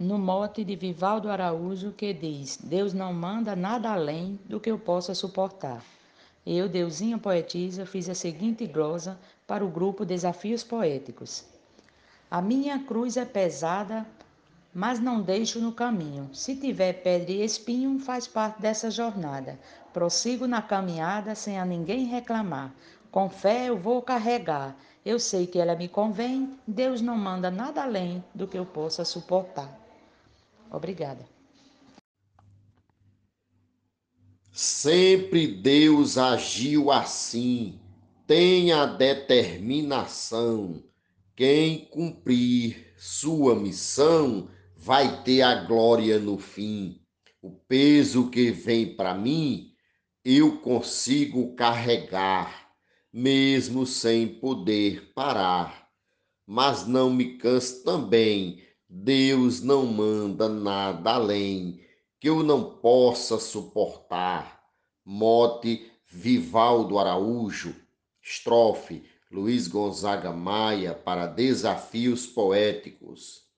no mote de Vivaldo Araújo, que diz: Deus não manda nada além do que eu possa suportar. Eu, Deusinha Poetisa, fiz a seguinte glosa para o grupo Desafios Poéticos. A minha cruz é pesada, mas não deixo no caminho. Se tiver pedra e espinho, faz parte dessa jornada. Prossigo na caminhada sem a ninguém reclamar. Com fé eu vou carregar. Eu sei que ela me convém. Deus não manda nada além do que eu possa suportar. Obrigada. Sempre Deus agiu assim. Tenha determinação. Quem cumprir sua missão vai ter a glória no fim. O peso que vem para mim, eu consigo carregar, mesmo sem poder parar. Mas não me canso também, Deus não manda nada além que eu não possa suportar. Mote Vivaldo Araújo, estrofe Luiz Gonzaga Maia para Desafios Poéticos.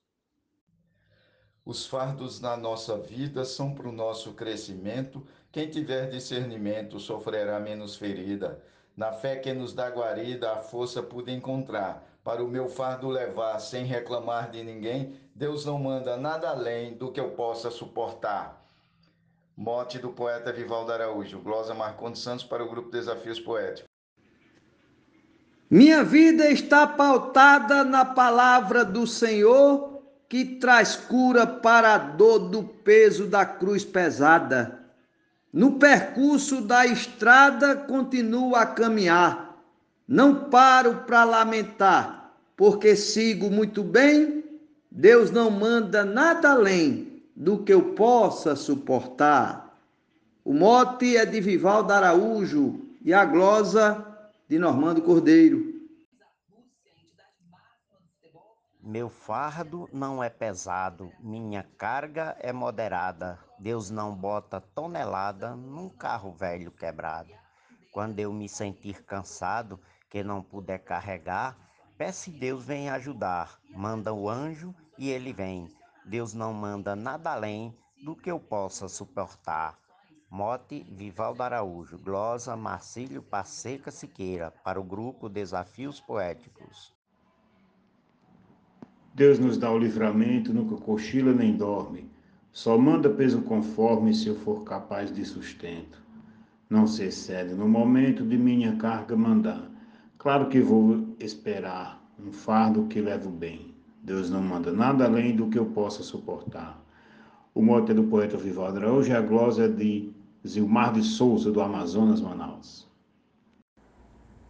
Os fardos na nossa vida são para o nosso crescimento. Quem tiver discernimento sofrerá menos ferida. Na fé que nos dá guarida, a força pude encontrar. Para o meu fardo levar sem reclamar de ninguém, Deus não manda nada além do que eu possa suportar. Mote do poeta Vivaldo Araújo. Glosa Marcondes Santos para o grupo Desafios Poéticos. Minha vida está pautada na palavra do Senhor que traz cura para a dor do peso da cruz pesada. No percurso da estrada continuo a caminhar. Não paro para lamentar, porque sigo muito bem. Deus não manda nada além do que eu possa suportar. O mote é de Vivaldo Araújo e a glosa de Normando Cordeiro. Meu fardo não é pesado, minha carga é moderada. Deus não bota tonelada num carro velho quebrado. Quando eu me sentir cansado, que não puder carregar, peça Deus vem ajudar. Manda o anjo e ele vem. Deus não manda nada além do que eu possa suportar. Mote Vivaldo Araújo, glosa Marcílio Passeca Siqueira, para o grupo Desafios Poéticos. Deus nos dá o livramento, nunca cochila nem dorme. Só manda peso conforme se eu for capaz de sustento. Não se excede no momento de minha carga mandar. Claro que vou esperar um fardo que levo bem. Deus não manda nada além do que eu possa suportar. O mote é do poeta Vivaldo Araújo e a glosa é de Zilmar de Souza, do Amazonas, Manaus.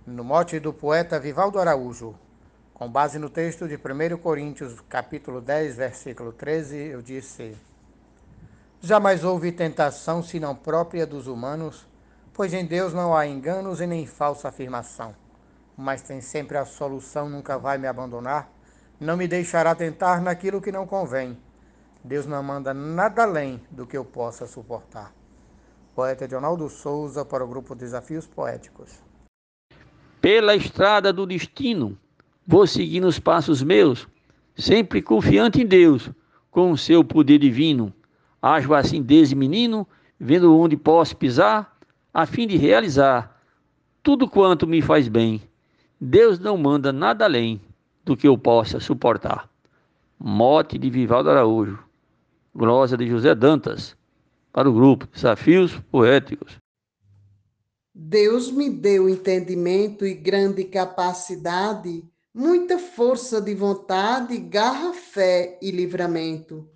No mote do poeta Vivaldo Araújo, com base no texto de 1 Coríntios, capítulo 10, versículo 13, eu disse: Jamais houve tentação senão própria dos humanos, pois em Deus não há enganos e nem falsa afirmação. Mas tem sempre a solução, nunca vai me abandonar, não me deixará tentar naquilo que não convém. Deus não manda nada além do que eu possa suportar. Poeta Edionaldo Souza para o grupo Desafios Poéticos. Pela estrada do destino, Vou seguindo os passos meus, sempre confiante em Deus, com o seu poder divino. Ajo assim desde menino, vendo onde posso pisar, a fim de realizar tudo quanto me faz bem. Deus não manda nada além do que eu possa suportar. Mote de Vivaldo Araújo. Glosa de José Dantas. Para o grupo Desafios Poéticos. Deus me deu entendimento e grande capacidade muita força de vontade, garra, fé e livramento.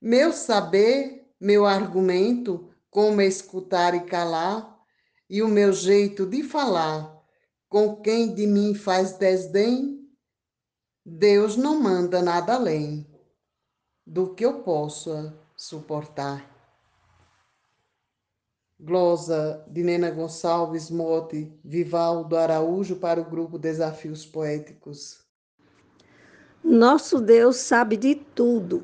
Meu saber, meu argumento, como escutar e calar, e o meu jeito de falar, com quem de mim faz desdém, Deus não manda nada além do que eu possa suportar. Glosa de Nena Gonçalves Mote, Vivaldo Araújo para o grupo Desafios Poéticos. Nosso Deus sabe de tudo,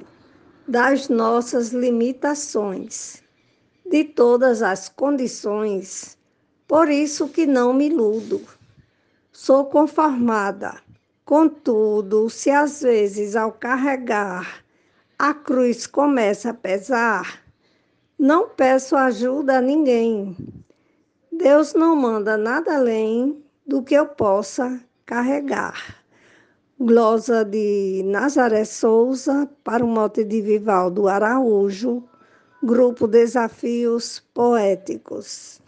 das nossas limitações, de todas as condições, por isso que não me iludo. Sou conformada, contudo, se às vezes ao carregar a cruz começa a pesar, não peço ajuda a ninguém. Deus não manda nada além do que eu possa carregar. Glosa de Nazaré Souza, para o mote de Vivaldo Araújo, Grupo Desafios Poéticos.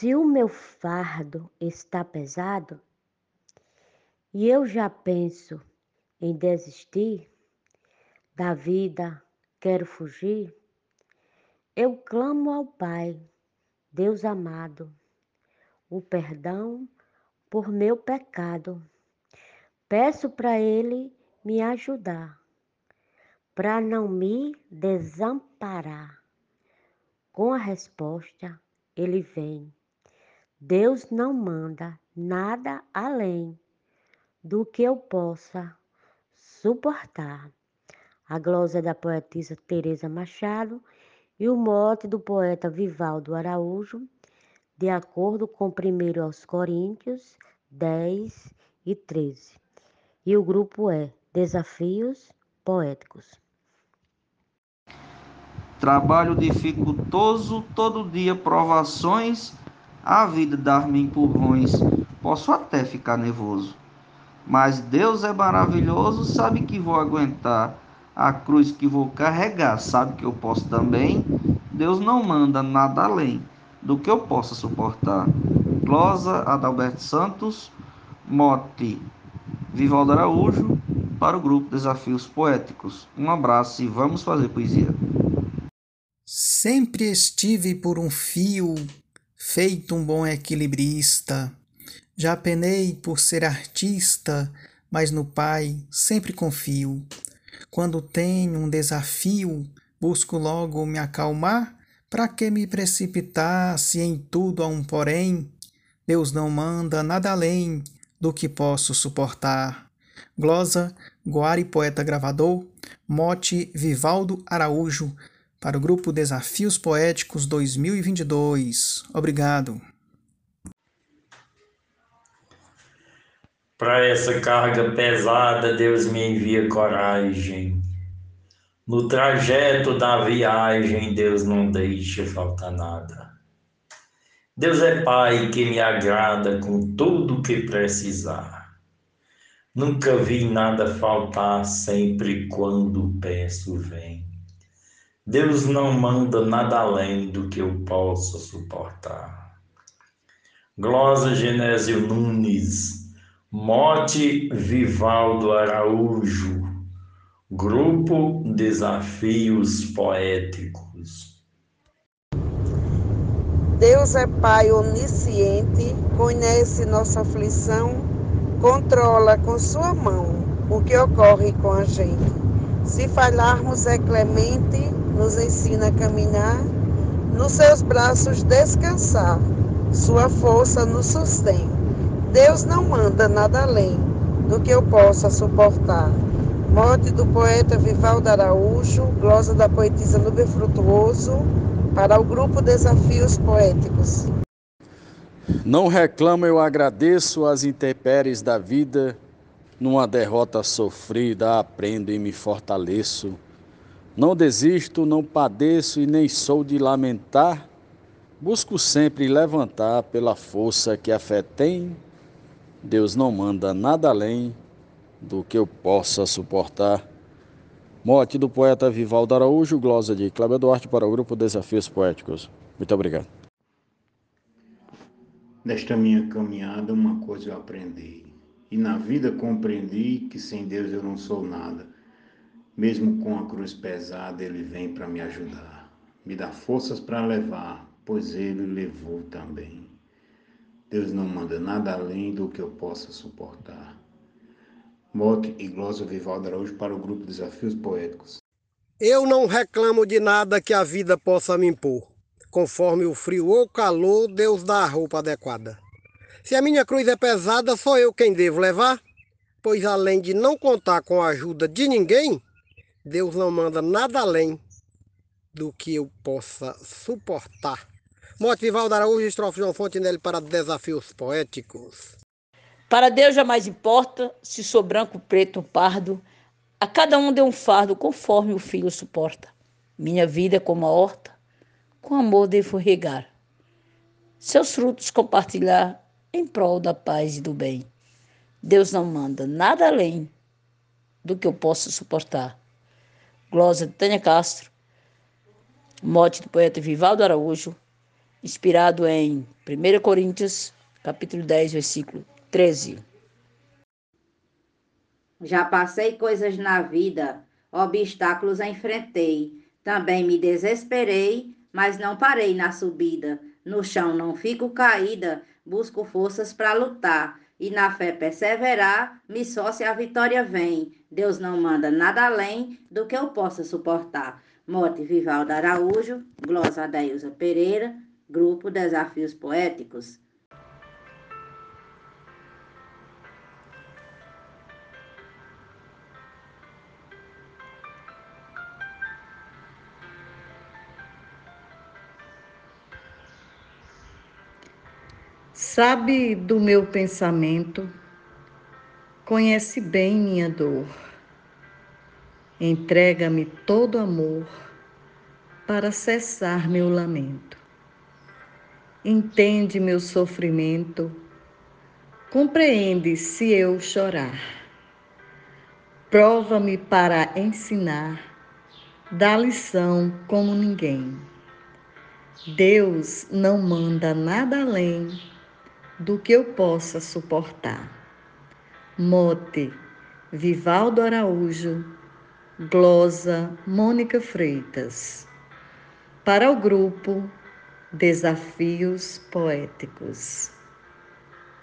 Se o meu fardo está pesado e eu já penso em desistir da vida, quero fugir, eu clamo ao Pai, Deus amado, o perdão por meu pecado. Peço para Ele me ajudar, para não me desamparar. Com a resposta, Ele vem Deus não manda nada além do que eu possa suportar. A glosa da poetisa Teresa Machado e o mote do poeta Vivaldo Araújo, de acordo com 1 aos Coríntios 10 e 13. E o grupo é Desafios Poéticos. Trabalho dificultoso, todo dia provações a vida dar-me empurrões, posso até ficar nervoso. Mas Deus é maravilhoso, sabe que vou aguentar. A cruz que vou carregar, sabe que eu posso também. Deus não manda nada além do que eu possa suportar. Glosa Adalberto Santos, Mote Vivaldo Araújo, para o grupo Desafios Poéticos. Um abraço e vamos fazer poesia. Sempre estive por um fio feito um bom equilibrista. Já penei por ser artista, mas no Pai sempre confio. Quando tenho um desafio, busco logo me acalmar. Para que me precipitar se em tudo há um porém? Deus não manda nada além do que posso suportar. Glosa, Guari Poeta Gravador, Mote Vivaldo Araújo, para o grupo Desafios Poéticos 2022. Obrigado. Para essa carga pesada, Deus me envia coragem. No trajeto da viagem, Deus não deixa faltar nada. Deus é Pai que me agrada com tudo que precisar. Nunca vi nada faltar, sempre quando peço vem. Deus não manda nada além do que eu possa suportar. Glosa Genésio Nunes, Mote Vivaldo Araújo, Grupo Desafios Poéticos. Deus é Pai onisciente, conhece nossa aflição, controla com sua mão o que ocorre com a gente. Se falharmos, é clemente nos ensina a caminhar, nos seus braços descansar, sua força nos sustém. Deus não manda nada além do que eu possa suportar. Morte do poeta Vivaldo Araújo, glosa da poetisa Nube Frutuoso, para o grupo Desafios Poéticos. Não reclamo, eu agradeço as intempéries da vida. Numa derrota sofrida, aprendo e me fortaleço. Não desisto, não padeço e nem sou de lamentar. Busco sempre levantar pela força que a fé tem. Deus não manda nada além do que eu possa suportar. Mote do poeta Vivaldo Araújo, glosa de Cláudio Duarte para o grupo Desafios Poéticos. Muito obrigado. Nesta minha caminhada, uma coisa eu aprendi. E na vida compreendi que sem Deus eu não sou nada. Mesmo com a cruz pesada, ele vem para me ajudar. Me dá forças para levar, pois ele levou também. Deus não manda nada além do que eu possa suportar. Mote e glosa Vivaldo Araújo para o grupo Desafios Poéticos. Eu não reclamo de nada que a vida possa me impor. Conforme o frio ou calor, Deus dá a roupa adequada. Se a minha cruz é pesada, sou eu quem devo levar, pois além de não contar com a ajuda de ninguém, Deus não manda nada além do que eu possa suportar. Mote Vivaldo Araújo, estrofe João Fontenelle para Desafios Poéticos. Para Deus jamais importa se sou branco, preto pardo, a cada um dê um fardo conforme o filho suporta. Minha vida é como a horta, com amor devo regar. Seus frutos compartilhar em prol da paz e do bem. Deus não manda nada além do que eu possa suportar. Glosa de Tânia Castro, mote do poeta Vivaldo Araújo, inspirado em 1 Coríntios, capítulo 10, versículo 13. Já passei coisas na vida, obstáculos enfrentei, também me desesperei, mas não parei na subida. No chão não fico caída, busco forças para lutar e na fé perseverar, me só se a vitória vem. Deus não manda nada além do que eu possa suportar. Mote Vivaldo Araújo, glosa Adailza Pereira, Grupo Desafios Poéticos. Sabe do meu pensamento, conhece bem minha dor. Entrega-me todo amor para cessar meu lamento. Entende meu sofrimento, compreende se eu chorar. Prova-me para ensinar, dá lição como ninguém. Deus não manda nada além do que eu possa suportar. Mote, Vivaldo Araújo, glosa Mônica Freitas. Para o grupo Desafios Poéticos.